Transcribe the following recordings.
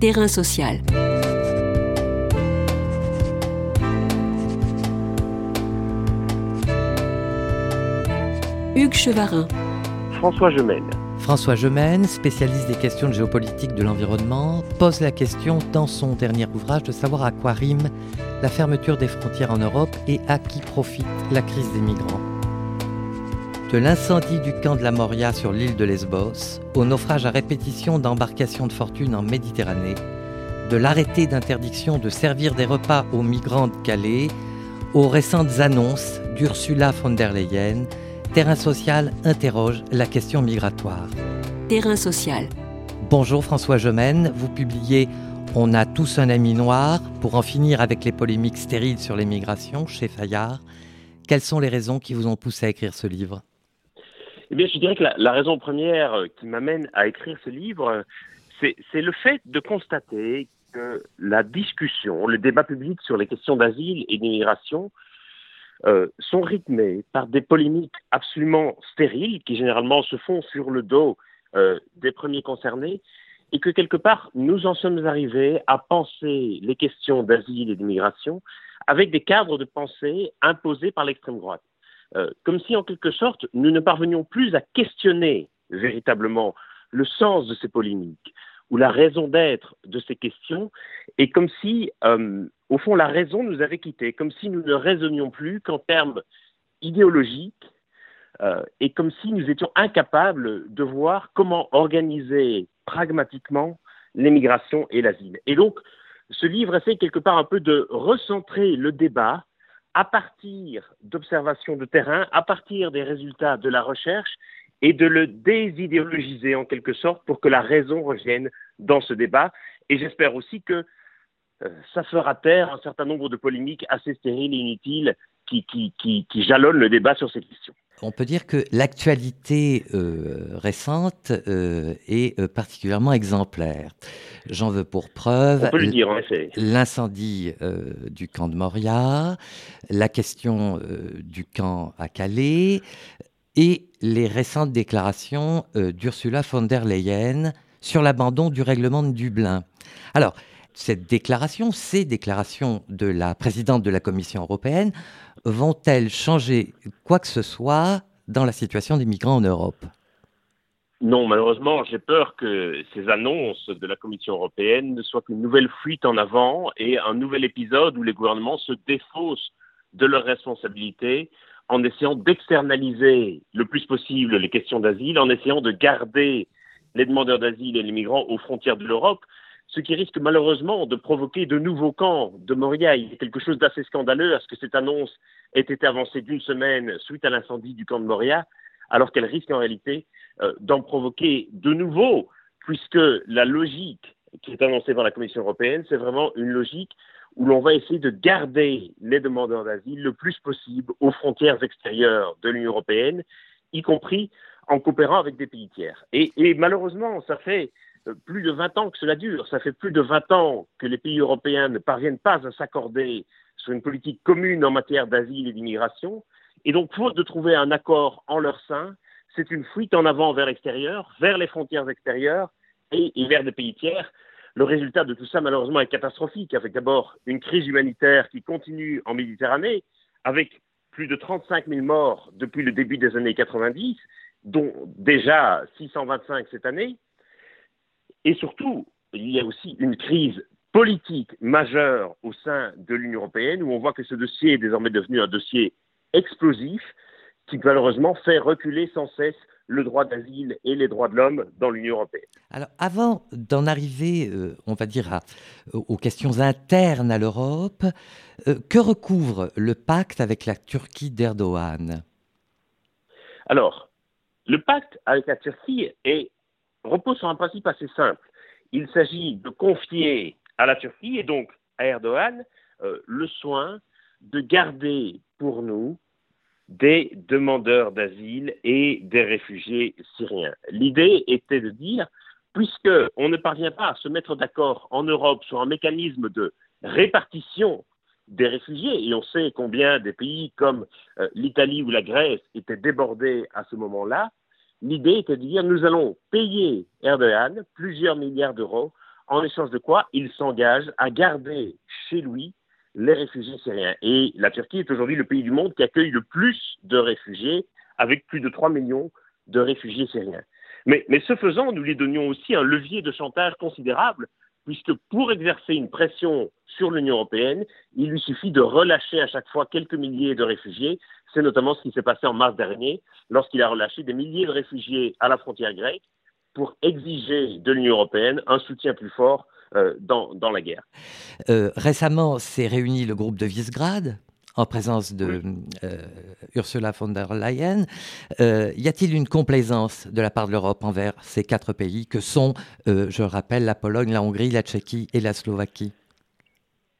Terrain social. Hugues Chevarin. François Gemène. François Gemène, spécialiste des questions de géopolitique de l'environnement, pose la question dans son dernier ouvrage de savoir à quoi rime la fermeture des frontières en Europe et à qui profite la crise des migrants. De l'incendie du camp de la Moria sur l'île de Lesbos, au naufrage à répétition d'embarcations de fortune en Méditerranée, de l'arrêté d'interdiction de servir des repas aux migrants de Calais, aux récentes annonces d'Ursula von der Leyen, Terrain social interroge la question migratoire. Terrain social. Bonjour François Gemène, vous publiez On a tous un ami noir pour en finir avec les polémiques stériles sur les migrations chez Fayard. Quelles sont les raisons qui vous ont poussé à écrire ce livre? Eh bien, je dirais que la, raison première qui m'amène à écrire ce livre, c'est le fait de constater que la discussion, le débat public sur les questions d'asile et d'immigration euh, sont rythmés par des polémiques absolument stériles qui généralement se font sur le dos euh, des premiers concernés et que quelque part nous en sommes arrivés à penser les questions d'asile et d'immigration avec des cadres de pensée imposés par l'extrême droite. Euh, comme si en quelque sorte nous ne parvenions plus à questionner véritablement le sens de ces polémiques ou la raison d'être de ces questions, et comme si, euh, au fond, la raison nous avait quittés, comme si nous ne raisonnions plus qu'en termes idéologiques, euh, et comme si nous étions incapables de voir comment organiser pragmatiquement l'émigration et l'asile. Et donc, ce livre essaie quelque part un peu de recentrer le débat à partir d'observations de terrain, à partir des résultats de la recherche et de le désidéologiser en quelque sorte pour que la raison revienne dans ce débat. Et j'espère aussi que euh, ça fera taire un certain nombre de polémiques assez stériles et inutiles qui, qui, jalonnent le débat sur ces questions. On peut dire que l'actualité euh, récente euh, est euh, particulièrement exemplaire. J'en veux pour preuve l'incendie euh, du camp de Moria, la question du camp à Calais et les récentes déclarations d'Ursula von der Leyen sur l'abandon du règlement de Dublin. Alors, cette déclaration, ces déclarations de la présidente de la Commission européenne, vont-elles changer quoi que ce soit dans la situation des migrants en Europe? Non, malheureusement, j'ai peur que ces annonces de la Commission européenne ne soient qu'une nouvelle fuite en avant et un nouvel épisode où les gouvernements se défaussent de leurs responsabilités en essayant d'externaliser le plus possible les questions d'asile, en essayant de garder les demandeurs d'asile et les migrants aux frontières de l'Europe, ce qui risque malheureusement de provoquer de nouveaux camps de Moria. Il y a quelque chose d'assez scandaleux à ce que cette annonce ait été avancée d'une semaine suite à l'incendie du camp de Moria, alors qu'elle risque en réalité euh, d'en provoquer de nouveaux, puisque la logique qui est annoncée par la Commission européenne, c'est vraiment une logique où l'on va essayer de garder les demandeurs d'asile le plus possible aux frontières extérieures de l'Union européenne, y compris en coopérant avec des pays tiers. Et, et, malheureusement, ça fait plus de 20 ans que cela dure. Ça fait plus de 20 ans que les pays européens ne parviennent pas à s'accorder sur une politique commune en matière d'asile et d'immigration. Et donc, faute de trouver un accord en leur sein, c'est une fuite en avant vers l'extérieur, vers les frontières extérieures et, et vers des pays tiers. Le résultat de tout ça, malheureusement, est catastrophique, avec d'abord une crise humanitaire qui continue en Méditerranée, avec plus de 35 000 morts depuis le début des années 90, dont déjà 625 cette année. Et surtout, il y a aussi une crise politique majeure au sein de l'Union européenne, où on voit que ce dossier est désormais devenu un dossier explosif, qui malheureusement fait reculer sans cesse le droit d'asile et les droits de l'homme dans l'Union européenne. Alors, avant d'en arriver, euh, on va dire, à, aux questions internes à l'Europe, euh, que recouvre le pacte avec la Turquie d'Erdogan? Alors, le pacte avec la Turquie est, repose sur un principe assez simple. Il s'agit de confier à la Turquie et donc à Erdogan euh, le soin de garder pour nous des demandeurs d'asile et des réfugiés syriens. L'idée était de dire, puisqu'on ne parvient pas à se mettre d'accord en Europe sur un mécanisme de répartition des réfugiés, et on sait combien des pays comme euh, l'Italie ou la Grèce étaient débordés à ce moment-là, l'idée était de dire nous allons payer Erdogan plusieurs milliards d'euros en échange de quoi il s'engage à garder chez lui les réfugiés syriens. Et la Turquie est aujourd'hui le pays du monde qui accueille le plus de réfugiés, avec plus de 3 millions de réfugiés syriens. Mais, mais ce faisant, nous lui donnions aussi un levier de chantage considérable, puisque pour exercer une pression sur l'Union européenne, il lui suffit de relâcher à chaque fois quelques milliers de réfugiés. C'est notamment ce qui s'est passé en mars dernier, lorsqu'il a relâché des milliers de réfugiés à la frontière grecque pour exiger de l'Union européenne un soutien plus fort euh, dans, dans, la guerre. Euh, récemment, s'est réuni le groupe de Visegrad en présence de euh, Ursula von der Leyen. Y a-t-il une complaisance de la part de l'Europe envers ces quatre pays que sont, je rappelle, la Pologne, la Hongrie, la Tchéquie et la Slovaquie?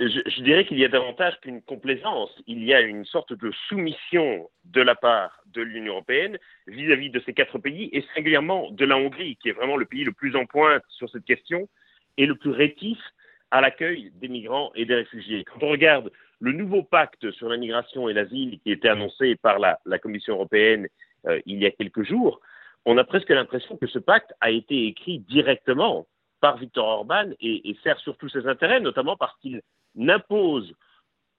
Je, dirais qu'il y a davantage qu'une complaisance. Il y a une sorte de soumission de la part de l'Union européenne vis-à-vis de ces quatre pays et singulièrement de la Hongrie, qui est vraiment le pays le plus en pointe sur cette question et le plus rétif à l'accueil des migrants et des réfugiés. Quand on regarde le nouveau pacte sur la migration et l'asile qui était annoncé par la, Commission européenne euh, il y a quelques jours, on a presque l'impression que ce pacte a été écrit directement par Viktor Orban et sert surtout ses intérêts, notamment parce qu'il n'impose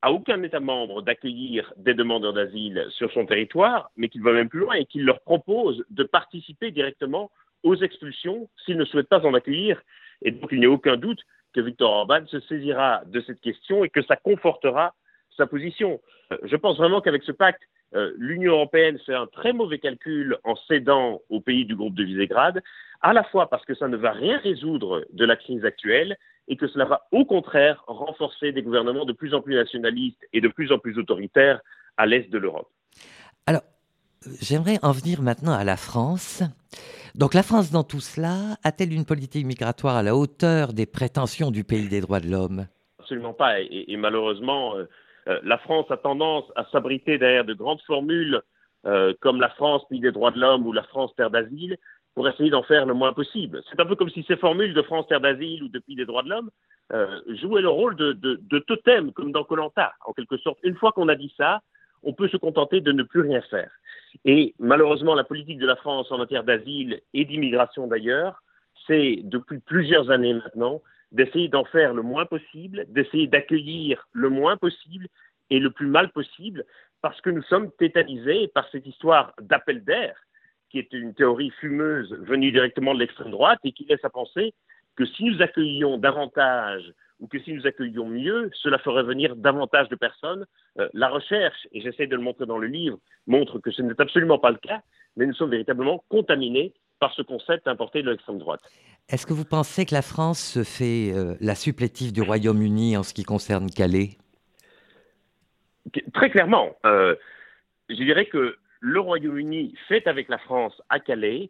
à aucun État membre d'accueillir des demandeurs d'asile sur son territoire, mais qu'il va même plus loin et qu'il leur propose de participer directement aux expulsions s'ils ne souhaitent pas en accueillir. Et donc il n'y a aucun doute que Viktor Orban se saisira de cette question et que ça confortera sa position. Je pense vraiment qu'avec ce pacte, euh, l'Union européenne fait un très mauvais calcul en cédant aux pays du groupe de Visegrad, à la fois parce que ça ne va rien résoudre de la crise actuelle et que cela va au contraire renforcer des gouvernements de plus en plus nationalistes et de plus en plus autoritaires à l'est de l'Europe. Alors, j'aimerais en venir maintenant à la France. Donc la France dans tout cela a-t-elle une politique migratoire à la hauteur des prétentions du pays des droits de l'homme? Absolument pas. Et, et malheureusement, euh, euh, la France a tendance à s'abriter derrière de grandes formules euh, comme la France pays des droits de l'homme ou la France terre d'asile pour essayer d'en faire le moins possible. C'est un peu comme si ces formules de France terre d'asile ou de pays des droits de l'homme euh, jouaient le rôle de, de, de totem, comme dans Colanta, en quelque sorte. Une fois qu'on a dit ça, on peut se contenter de ne plus rien faire. Et malheureusement, la politique de la France en matière d'asile et d'immigration d'ailleurs, c'est depuis plusieurs années maintenant d'essayer d'en faire le moins possible, d'essayer d'accueillir le moins possible et le plus mal possible, parce que nous sommes tétanisés par cette histoire d'appel d'air, qui est une théorie fumeuse venue directement de l'extrême droite et qui laisse à penser que si nous accueillions davantage ou que si nous accueillions mieux, cela ferait venir davantage de personnes. Euh, la recherche, et j'essaie de le montrer dans le livre, montre que ce n'est absolument pas le cas, mais nous sommes véritablement contaminés par ce concept importé de l'extrême droite. Est-ce que vous pensez que la France se fait euh, la supplétive du Royaume-Uni en ce qui concerne Calais? Très clairement. Euh, je dirais que le Royaume-Uni fait avec la France à Calais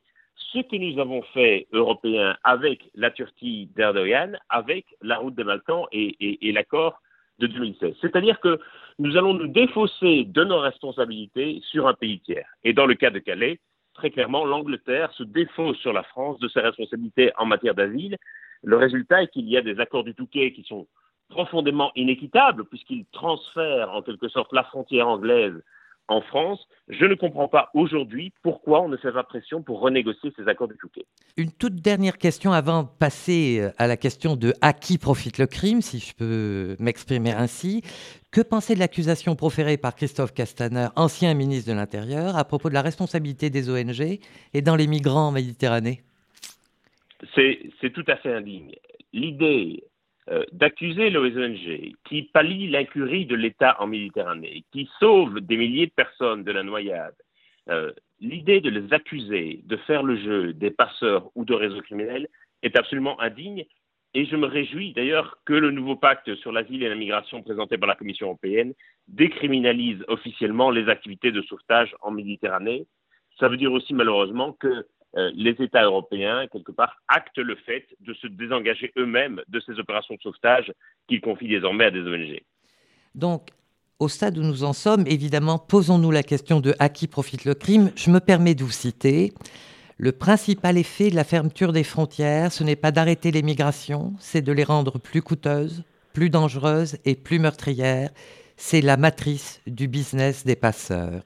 ce que nous avons fait, Européens, avec la Turquie d'Erdogan, avec la route des Balkans et, et, et l'accord de 2016. C'est-à-dire que nous allons nous défausser de nos responsabilités sur un pays tiers. Et dans le cas de Calais, très clairement, l'Angleterre se défausse sur la France de ses responsabilités en matière d'asile. Le résultat est qu'il y a des accords du Touquet qui sont profondément inéquitables, puisqu'ils transfèrent en quelque sorte la frontière anglaise en France, je ne comprends pas aujourd'hui pourquoi on ne fait pas pression pour renégocier ces accords de Touquet. Une toute dernière question avant de passer euh, à la question de à qui profite le crime, si je peux m'exprimer ainsi. Que pensez de l'accusation proférée par Christophe Castaner, ancien ministre de l'Intérieur, à propos de la responsabilité des ONG et dans les migrants en Méditerranée C'est tout à fait indigne. L'idée euh, d'accuser l'ONG qui pallie l'incurie de l'État en Méditerranée, qui sauve des milliers de personnes de la noyade, euh, l'idée de les accuser de faire le jeu des passeurs ou de réseaux criminels est absolument indigne. Et je me réjouis d'ailleurs que le nouveau pacte sur l'asile et la migration présenté par la Commission européenne décriminalise officiellement les activités de sauvetage en Méditerranée. Ça veut dire aussi malheureusement que euh, les États européens, quelque part, actent le fait de se désengager eux-mêmes de ces opérations de sauvetage qu'ils confient désormais à des ONG. Donc, au stade où nous en sommes, évidemment, posons-nous la question de à qui profite le crime. Je me permets de vous citer. Le principal effet de la fermeture des frontières, ce n'est pas d'arrêter les migrations, c'est de les rendre plus coûteuses, plus dangereuses et plus meurtrières. C'est la matrice du business des passeurs.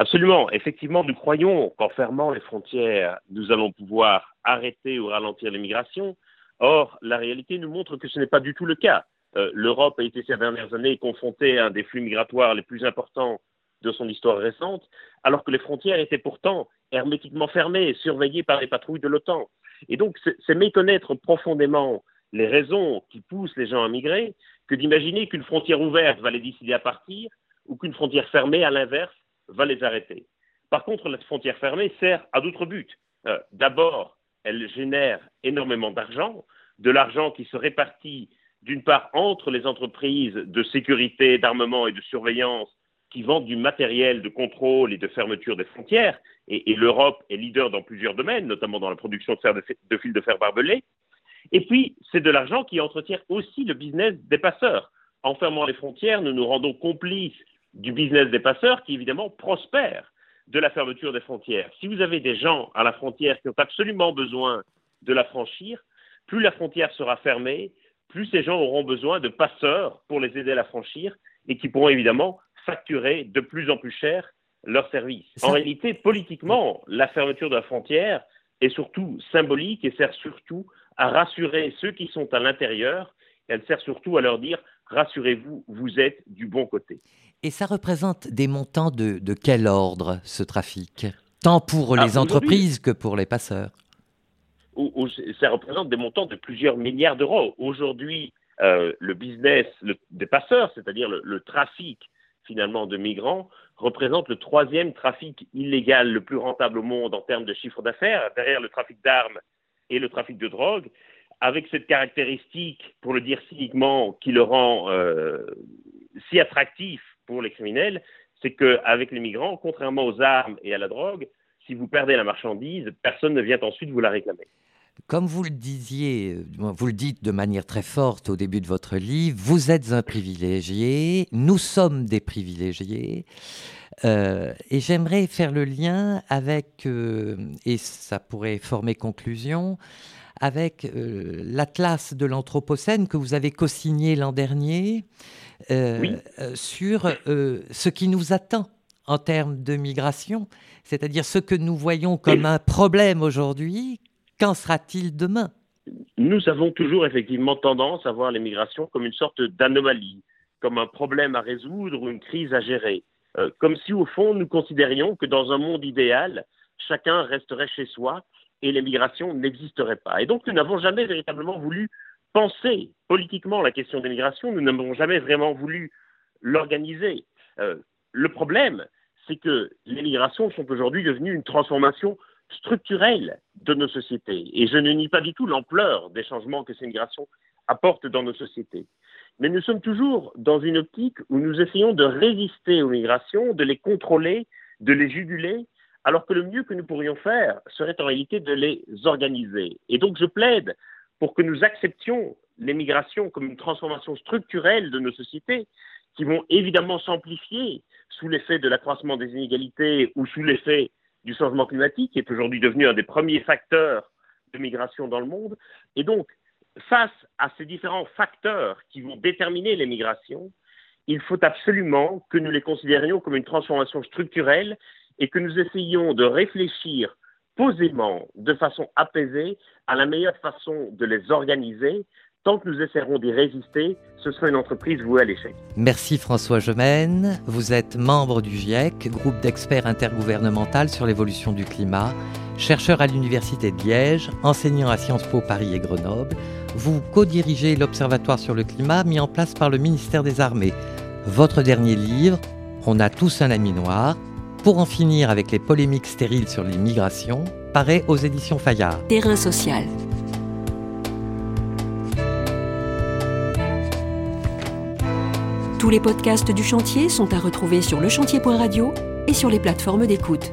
Absolument. Effectivement, nous croyons qu'en fermant les frontières, nous allons pouvoir arrêter ou ralentir l'immigration. Or, la réalité nous montre que ce n'est pas du tout le cas. Euh, L'Europe a été ces dernières années confrontée à un des flux migratoires les plus importants de son histoire récente, alors que les frontières étaient pourtant hermétiquement fermées surveillées par les patrouilles de l'OTAN. Et donc, c'est méconnaître profondément les raisons qui poussent les gens à migrer que d'imaginer qu'une frontière ouverte va les décider à partir ou qu'une frontière fermée, à l'inverse, va les arrêter. Par contre, la frontière fermée sert à d'autres buts. Euh, d'abord, elle génère énormément d'argent, de l'argent qui se répartit d'une part entre les entreprises de sécurité, d'armement et de surveillance qui vendent du matériel de contrôle et de fermeture des frontières, et, l'Europe est leader dans plusieurs domaines, notamment dans la production de, fer de, de fils de fer barbelé. Et puis, c'est de l'argent qui entretient aussi le business des passeurs. En fermant les frontières, nous nous rendons complices du business des passeurs qui, évidemment, prospère de la fermeture des frontières. Si vous avez des gens à la frontière qui ont absolument besoin de la franchir, plus la frontière sera fermée, plus ces gens auront besoin de passeurs pour les aider à la franchir et qui pourront évidemment facturer de plus en plus cher leurs services. En réalité, politiquement, la fermeture de la frontière est surtout symbolique et sert surtout à rassurer ceux qui sont à l'intérieur. Elle sert surtout à leur dire rassurez-vous, vous êtes du bon côté. Et ça représente des montants de, quel ordre, ce trafic? Tant pour les ah, entreprises que pour les passeurs Ça représente des montants de plusieurs milliards d'euros. Aujourd'hui, euh, le business des passeurs, c'est-à-dire le, trafic finalement de migrants, représente le troisième trafic illégal le plus rentable au monde en termes de chiffre d'affaires, derrière le trafic d'armes et le trafic de drogue, avec cette caractéristique, pour le dire cyniquement, qui le rend euh, si attractif pour les criminels, c'est qu'avec les migrants, contrairement aux armes et à la drogue, si vous perdez la marchandise, personne ne vient ensuite vous la réclamer. Comme vous le disiez, vous le dites de manière très forte au début de votre livre, vous êtes un privilégié, nous sommes des privilégiés. Euh, et j'aimerais faire le lien avec, euh, et ça pourrait former conclusion, avec euh, l'Atlas de l'Anthropocène que vous avez co-signé l'an dernier sur ce qui nous attend en termes de migration, c'est-à-dire ce que nous voyons comme un problème aujourd'hui, Qu'en sera-t-il demain? Nous avons toujours effectivement tendance à voir l'immigration comme une sorte d'anomalie, comme un problème à résoudre ou une crise à gérer. Euh, comme si au fond nous considérions que dans un monde idéal, chacun resterait chez soi et l'immigration n'existerait pas. Et donc nous n'avons jamais véritablement voulu penser politiquement la question de l'immigration, nous n'avons jamais vraiment voulu l'organiser. Euh, le problème, c'est que les migrations sont aujourd'hui devenues une transformation structurelle de nos sociétés. Et je ne nie pas du tout l'ampleur des changements que ces migrations apportent dans nos sociétés. Mais nous sommes toujours dans une optique où nous essayons de résister aux migrations, de les contrôler, de les juguler, alors que le mieux que nous pourrions faire serait en réalité de les organiser. Et donc je plaide pour que nous acceptions les migrations comme une transformation structurelle de nos sociétés, qui vont évidemment s'amplifier sous l'effet de l'accroissement des inégalités ou sous l'effet du changement climatique, qui est aujourd'hui devenu un des premiers facteurs de migration dans le monde. Et donc, face à ces différents facteurs qui vont déterminer les migrations, il faut absolument que nous les considérions comme une transformation structurelle et que nous essayions de réfléchir posément, de façon apaisée, à la meilleure façon de les organiser Tant que nous essaierons d'y résister, ce sera une entreprise vouée à l'échec. Merci François Gemène. Vous êtes membre du GIEC, groupe d'experts intergouvernemental sur l'évolution du climat, chercheur à l'Université de Liège, enseignant à Sciences Po Paris et Grenoble. Vous co-dirigez l'Observatoire sur le climat mis en place par le ministère des Armées. Votre dernier livre, On a tous un ami noir, pour en finir avec les polémiques stériles sur l'immigration, paraît aux éditions Fayard. Terrain social. Tous les podcasts du chantier sont à retrouver sur lechantier.radio et sur les plateformes d'écoute.